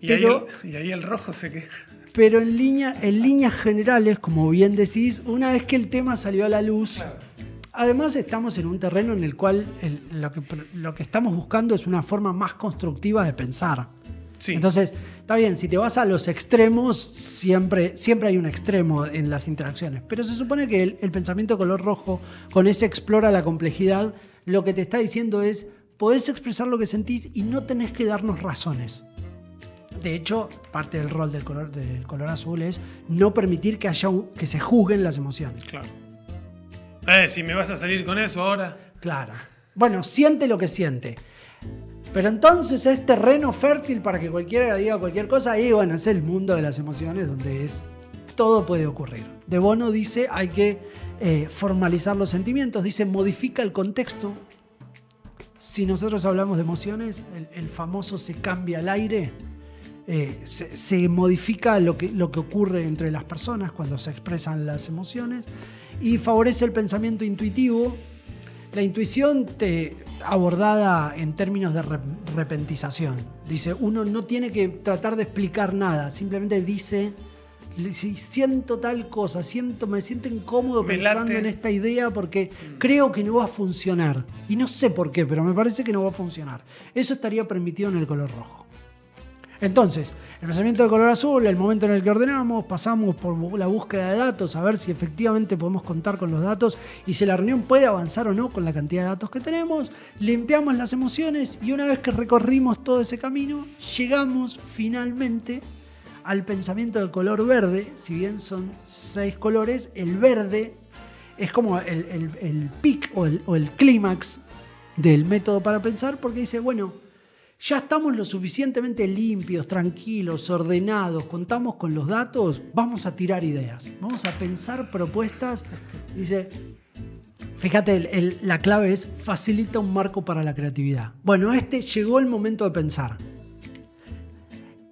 Y, pero- ahí el, y ahí el rojo se queja. Pero en, línea, en líneas generales, como bien decís, una vez que el tema salió a la luz, Además estamos en un terreno en el cual el- lo, que, lo que estamos buscando es una forma más constructiva de pensar. Sí. Entonces, está bien, si te vas a los extremos, siempre, siempre hay un extremo en las interacciones. Pero se supone que el, el pensamiento color rojo, con ese explora la complejidad, lo que te está diciendo es, podés expresar lo que sentís y no tenés que darnos razones. De hecho, parte del rol del color, del color azul es no permitir que, haya que se juzguen las emociones. Claro. Eh, si me vas a salir con eso ahora. Claro. Bueno, siente lo que siente. Pero entonces es terreno fértil para que cualquiera diga cualquier cosa y bueno, es el mundo de las emociones donde es todo puede ocurrir. De Bono dice hay que eh, formalizar los sentimientos, dice modifica el contexto. Si nosotros hablamos de emociones, el, el famoso se cambia al aire, eh, se, se modifica lo que, lo que ocurre entre las personas cuando se expresan las emociones y favorece el pensamiento intuitivo. La intuición te, abordada en términos de re- repentización. Dice, uno no tiene que tratar de explicar nada, simplemente dice, siento tal cosa, siento, me siento incómodo Me pensando late. en esta idea porque creo que no va a funcionar. Y no sé por qué, pero me parece que no va a funcionar. Eso estaría permitido en el color rojo. Entonces, el pensamiento de color azul, el momento en el que ordenamos, pasamos por la búsqueda de datos, a ver si efectivamente podemos contar con los datos y si la reunión puede avanzar o no con la cantidad de datos que tenemos, limpiamos las emociones y una vez que recorrimos todo ese camino, llegamos finalmente al pensamiento de color verde, si bien son seis colores, el verde es como el, el, pic o el, el clímax del método para pensar porque dice, bueno, ya estamos lo suficientemente limpios, tranquilos, ordenados, contamos con los datos, vamos a tirar ideas, vamos a pensar propuestas. Dice, fíjate, la clave es facilita un marco para la creatividad. Bueno, este llegó el momento de pensar.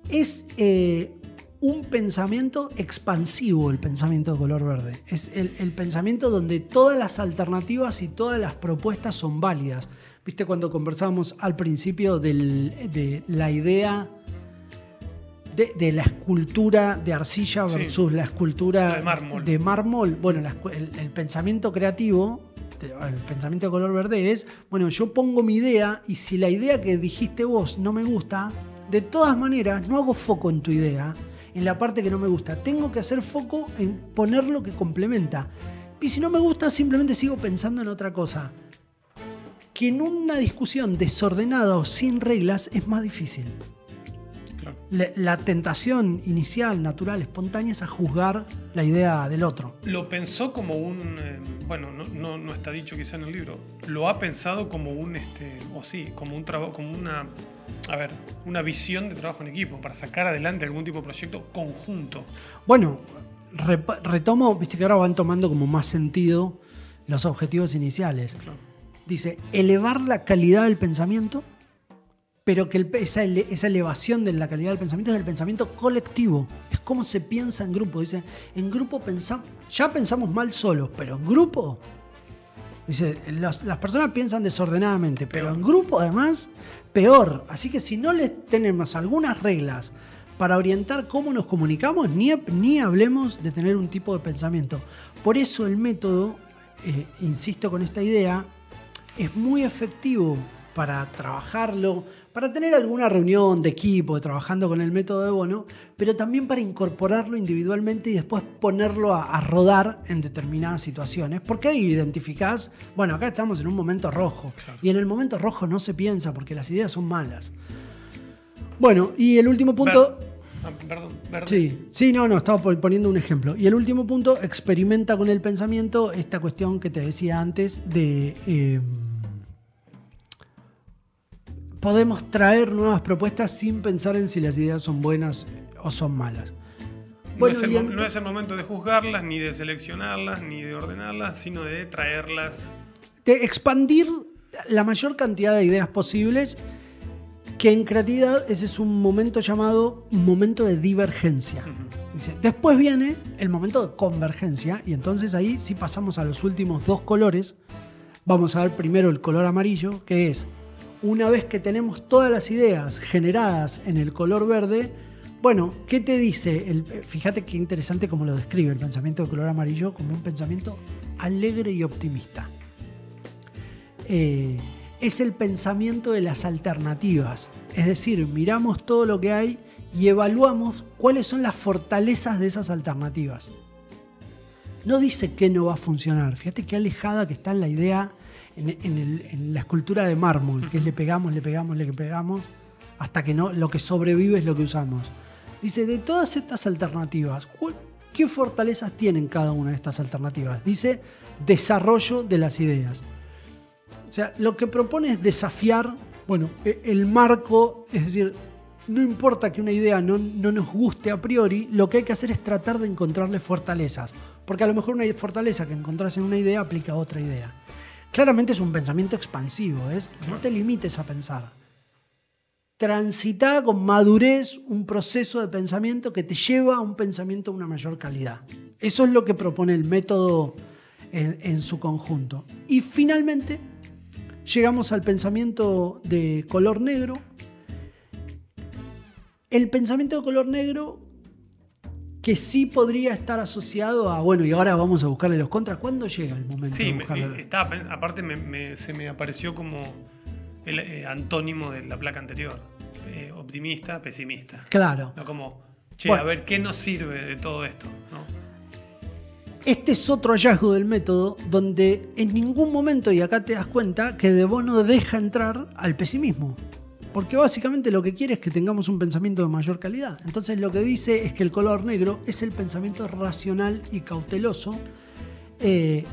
Es eh, un pensamiento expansivo el pensamiento de color verde. Es el pensamiento donde todas las alternativas y todas las propuestas son válidas. ¿Viste cuando conversábamos al principio del- de la idea de, de la escultura de arcilla Sí. versus la escultura de mármol. de mármol? Bueno, la el, el pensamiento creativo, el pensamiento de color verde es, bueno, yo pongo mi idea y si la idea que dijiste vos no me gusta, de todas maneras no hago foco en tu idea, en la parte que no me gusta. Tengo que hacer foco en poner lo que complementa. Y si no me gusta, simplemente sigo pensando en otra cosa. Que en una discusión desordenada o sin reglas es más difícil. Claro. La, la tentación inicial, natural, espontánea es a juzgar la idea del otro. Lo pensó como un. eh, bueno, no, no- no está dicho quizá en el libro. Lo ha pensado como un. Este, o sí, como un trabajo. Como una. A ver, una visión de trabajo en equipo para sacar adelante algún tipo de proyecto conjunto. Bueno, retomo, viste que ahora van tomando como más sentido los objetivos iniciales. Dice, elevar la calidad del pensamiento, pero que esa, elevación de la calidad del pensamiento es el pensamiento colectivo. Es como se piensa en grupo. Dice, en grupo pensamos, ya pensamos mal solos, pero en grupo Dice, las personas piensan desordenadamente, pero en grupo además, peor. Así que si no les tenemos algunas reglas para orientar cómo nos comunicamos, ni, ni hablemos de tener un tipo de pensamiento. Por eso el método, eh, insisto con esta idea, es muy efectivo para trabajarlo, para tener alguna reunión de equipo trabajando con el método de Bono, pero también para incorporarlo individualmente y después ponerlo a, rodar en determinadas situaciones. Porque ahí identificás, bueno, acá estamos en un momento rojo y en el momento rojo no se piensa porque las ideas son malas. Bueno, y el último punto... Ah, perdón, perdón. Sí, sí, no, no, estaba poniendo un ejemplo. Y el último punto, experimenta con el pensamiento esta cuestión que te decía antes de... Eh, podemos traer nuevas propuestas sin pensar en si las ideas son buenas o son malas. no, es el, momento de juzgarlas, ni de seleccionarlas, ni de ordenarlas, sino de traerlas. De expandir la mayor cantidad de ideas posibles, que en creatividad ese es un momento llamado momento de divergencia. después viene el momento de convergencia, y entonces ahí si pasamos a los últimos dos colores. Vamos a ver primero el color amarillo, que es una vez que tenemos todas las ideas generadas en el color verde, bueno, ¿qué te dice? Fíjate qué interesante cómo lo describe el pensamiento de color amarillo como un pensamiento alegre y optimista. Eh, es el pensamiento de las alternativas. Es decir, miramos todo lo que hay y evaluamos cuáles son las fortalezas de esas alternativas. No dice que no va a funcionar. Fíjate qué alejada que está la idea en, la escultura de mármol, que es le pegamos, le pegamos, le pegamos, hasta que no, lo que sobrevive es lo que usamos. Dice, de todas estas alternativas, ¿qué fortalezas tienen cada una de estas alternativas? Dice, desarrollo de las ideas. O sea, lo que propone es desafiar, bueno, e, el marco, es decir, no importa que una idea no, no, nos guste a priori, lo que hay que hacer es tratar de encontrarle fortalezas. Porque a lo mejor una fortaleza que encontrás en una idea aplica a otra idea. Claramente es un pensamiento expansivo, no te limites a pensar. Transita con madurez un proceso de pensamiento que te lleva a un pensamiento de una mayor calidad. Eso es lo que propone el método en, en su conjunto. Y finalmente llegamos al pensamiento de color negro. El pensamiento de color negro que sí podría estar asociado a, bueno, y ahora vamos a buscarle los contras. ¿Cuándo llega el momento de buscarle? aparte se me apareció como el eh, antónimo de la placa anterior. Eh, optimista, pesimista. Claro. como, che, a ver, ¿qué nos sirve de todo esto? Este es otro hallazgo del método donde en ningún momento, y acá te das cuenta, que De Bono deja entrar al pesimismo. Porque básicamente lo que quiere es que tengamos un pensamiento de mayor calidad. Entonces lo que dice es que el color negro es el pensamiento racional y cauteloso, eh,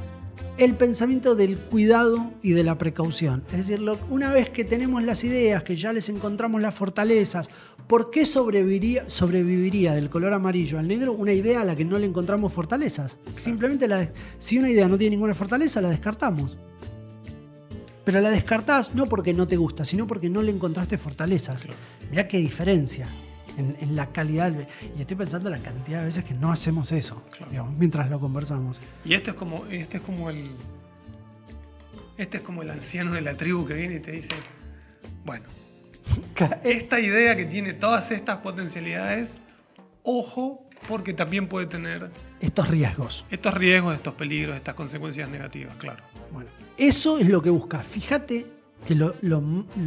el pensamiento del cuidado y de la precaución. Es decir, una vez que tenemos las ideas, que ya les encontramos las fortalezas, ¿por qué sobreviviría, sobreviviría del color amarillo al negro una idea a la que no le encontramos fortalezas? Simplemente si una idea no tiene ninguna fortaleza, la descartamos. Pero la descartás no porque no te gusta, sino porque no le encontraste fortalezas. Mirá qué diferencia en, la calidad. Y estoy pensando en la cantidad de veces que no hacemos eso, mientras lo conversamos. Y esto es como, este es como el. Este es como el anciano de la tribu que viene y te dice. Bueno, esta idea que tiene todas estas potencialidades, ojo, porque también puede tener. Estos riesgos. Estos riesgos, estos peligros, estas consecuencias negativas, claro. Bueno, eso es lo que busca. Fíjate que lo,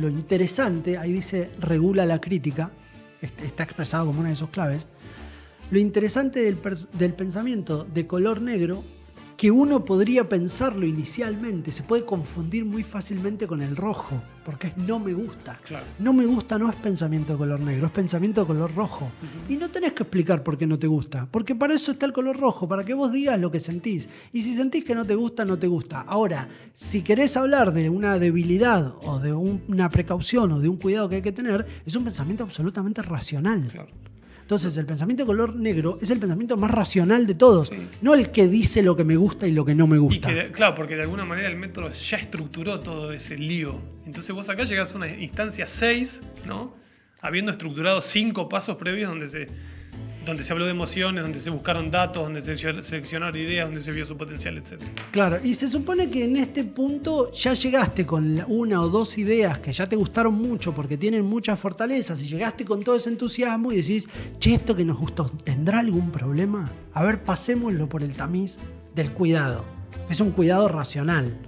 interesante, ahí dice regula la crítica, este, está expresado como una de sus claves. Lo interesante del, del pensamiento de color negro que uno podría pensarlo inicialmente, se puede confundir muy fácilmente con el rojo, porque es no me gusta. No me gusta no es pensamiento de color negro, es pensamiento de color rojo. Y no tenés que explicar por qué no te gusta, porque para eso está el color rojo, para que vos digas lo que sentís. Y si sentís que no te gusta, no te gusta. Ahora, si querés hablar de una debilidad o de una precaución o de un cuidado que hay que tener, es un pensamiento absolutamente racional. Entonces, el pensamiento de color negro es el pensamiento más racional de todos, no el que dice lo que me gusta y lo que no me Y gusta. que, de- claro, porque de alguna manera el método ya estructuró todo ese lío. Entonces vos acá llegás a una instancia 6, ¿no? Habiendo estructurado cinco pasos previos donde se, donde se habló de emociones, donde se buscaron datos, donde se seleccionaron ideas, donde se vio su potencial, etc. Claro, y se supone que en este punto ya llegaste con una o dos ideas que ya te gustaron mucho porque tienen muchas fortalezas y llegaste con todo ese entusiasmo y decís, che, esto que nos gustó, ¿tendrá algún problema? A ver, pasémoslo por el tamiz del cuidado. Es un cuidado racional.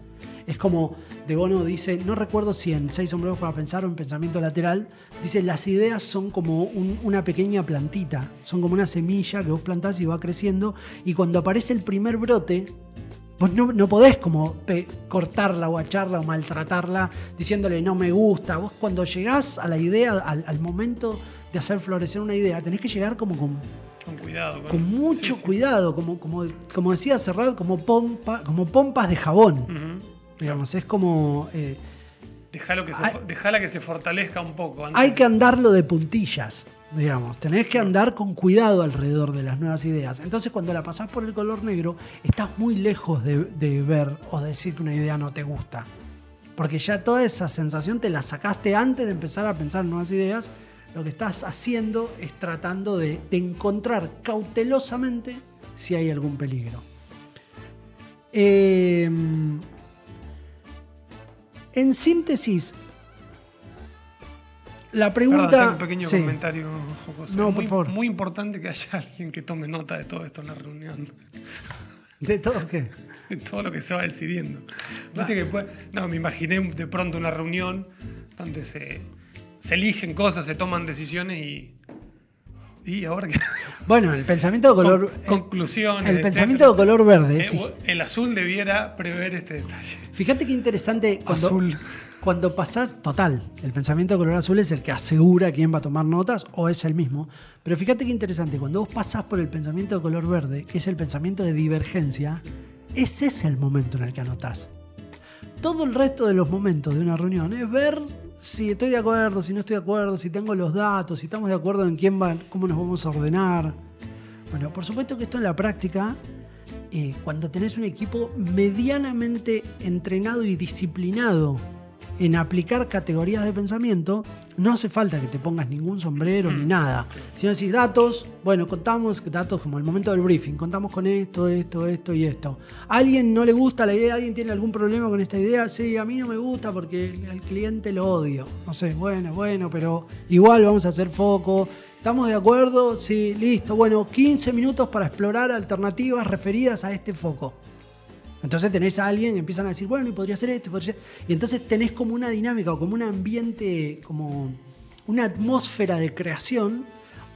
Es como De Bono dice, no recuerdo si en Seis sombreros para pensar o en Pensamiento Lateral, dice, las ideas son como un- una pequeña plantita, son como una semilla que vos plantás y va creciendo, y cuando aparece el primer brote, Vos no, no podés como cortarla o acharla o maltratarla diciéndole no me gusta. Vos cuando llegás a la idea, al, al momento de hacer florecer una idea, tenés que llegar como con, Con cuidado. con mucho sí, sí. cuidado, como, como, como decía Serrat, como, pompa, como pompas de jabón. Digamos, es como... eh, Dejalo que se, Hay- dejala que se fortalezca un poco. antes hay que andarlo de puntillas, digamos. Tenés que andar con cuidado alrededor de las nuevas ideas. Entonces, cuando la pasás por el color negro, estás muy lejos de, de ver o decir que una idea no te gusta. Porque ya toda esa sensación te la sacaste antes de empezar a pensar en nuevas ideas. Lo que estás haciendo es tratando de, de encontrar cautelosamente si hay algún peligro. Eh, en síntesis, la pregunta. Perdón, tengo un pequeño Sí. comentario, José. No, por muy, favor. muy importante que haya alguien que tome nota de todo esto en la reunión. ¿De todo qué? De todo lo que se va decidiendo. Viste que después- no, me imaginé de pronto una reunión donde se, se eligen cosas, se toman decisiones y. Y ahora que. Bueno, el pensamiento de color. Con- conclusiones. El etcétera. pensamiento de color verde. Eh, el azul debiera prever este detalle. Fíjate qué interesante cuando, Azul. cuando pasás, total, el pensamiento de color azul es el que asegura quién va a tomar notas o es el mismo. Pero fíjate qué interesante, cuando vos pasás por el pensamiento de color verde, que es el pensamiento de divergencia, ese es el momento en el que anotás. Todo el resto de los momentos de una reunión es ver si estoy de acuerdo, si no estoy de acuerdo, si tengo los datos, si estamos de acuerdo en quién va, cómo nos vamos a ordenar. Bueno, por supuesto que esto en la práctica, eh, cuando tenés un equipo medianamente entrenado y disciplinado en aplicar categorías de pensamiento, no hace falta que te pongas ningún sombrero ni nada. Si no decís datos, bueno, contamos datos como el momento del briefing, contamos con esto, esto, esto y esto. ¿A alguien no le gusta la idea? ¿Alguien tiene algún problema con esta idea? Sí, a mí no me gusta porque al cliente lo odio. No sé, bueno, bueno, pero igual vamos a hacer foco. ¿Estamos de acuerdo? Sí, listo. Bueno, 15 minutos para explorar alternativas referidas a este foco. Entonces tenés a alguien, empiezan a decir, bueno, y podría ser esto, y podría ser... Y entonces tenés como una dinámica o como un ambiente, como una atmósfera de creación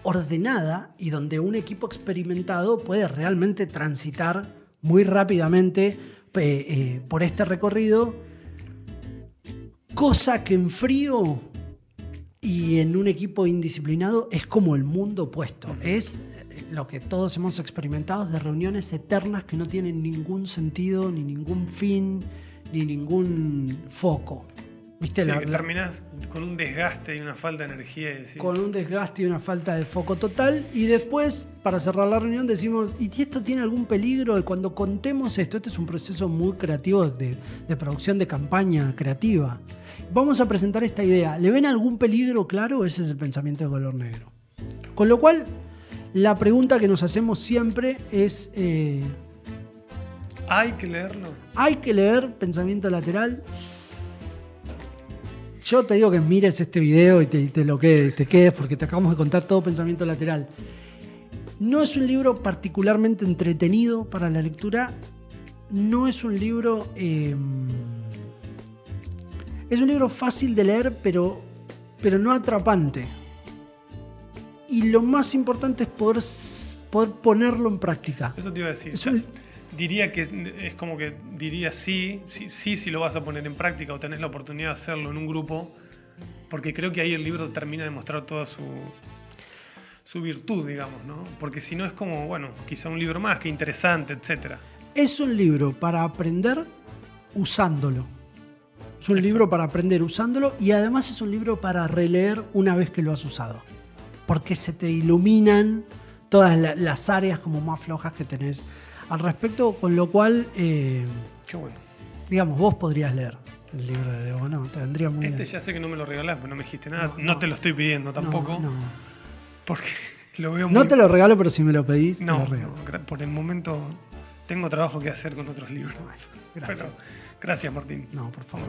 ordenada y donde un equipo experimentado puede realmente transitar muy rápidamente eh, por este recorrido, cosa que en frío y en un equipo indisciplinado es como el mundo opuesto. Es eh, lo que todos hemos experimentado de reuniones eternas que no tienen ningún sentido, ni ningún fin, ni ningún foco. ¿Viste? Sí, La- que terminás con un desgaste y una falta de energía. Y decís, con un desgaste y una falta de foco total. Y después, para cerrar la reunión, decimos, ¿y esto tiene algún peligro? Cuando contemos esto, este es un proceso muy creativo de, de producción de campaña creativa. Vamos a presentar esta idea. ¿Le ven algún peligro? Claro, ese es el pensamiento de color negro. Con lo cual, la pregunta que nos hacemos siempre es, eh, Hay que leerlo. ¿hay que leer pensamiento lateral? Yo te digo que mires este video y te, lo quedes, te quedes porque te acabamos de contar todo pensamiento lateral. No es un libro particularmente entretenido para la lectura. No es un libro. eh, es un libro fácil de leer, pero, pero no atrapante. Y lo más importante es poder, poder ponerlo en práctica. Eso te iba a decir. Es Ya, un- Diría que es, como que diría sí, sí, sí, si lo vas a poner en práctica o tenés la oportunidad de hacerlo en un grupo, porque creo que ahí el libro termina de mostrar toda su, su virtud, digamos, ¿no? Porque si no es como, bueno, quizá un libro más, que interesante, etcétera. Es un libro para aprender usándolo. Es un Exacto. libro para aprender usándolo y además es un libro para releer una vez que lo has usado. porque se te iluminan todas la- las áreas como más flojas que tenés al respecto, con lo cual, eh, Qué bueno. digamos, vos podrías leer el libro de Debo, ¿no? Te vendría muy Este bien. ya sé que no me lo regalás, pero no me dijiste nada. No, No, no. te lo estoy pidiendo tampoco. No, no. Porque lo veo muy. No te lo regalo, pero si me lo pedís, No, te lo regalo. por el momento tengo trabajo que hacer con otros libros. Gracias. Gracias, Martín. No, por favor.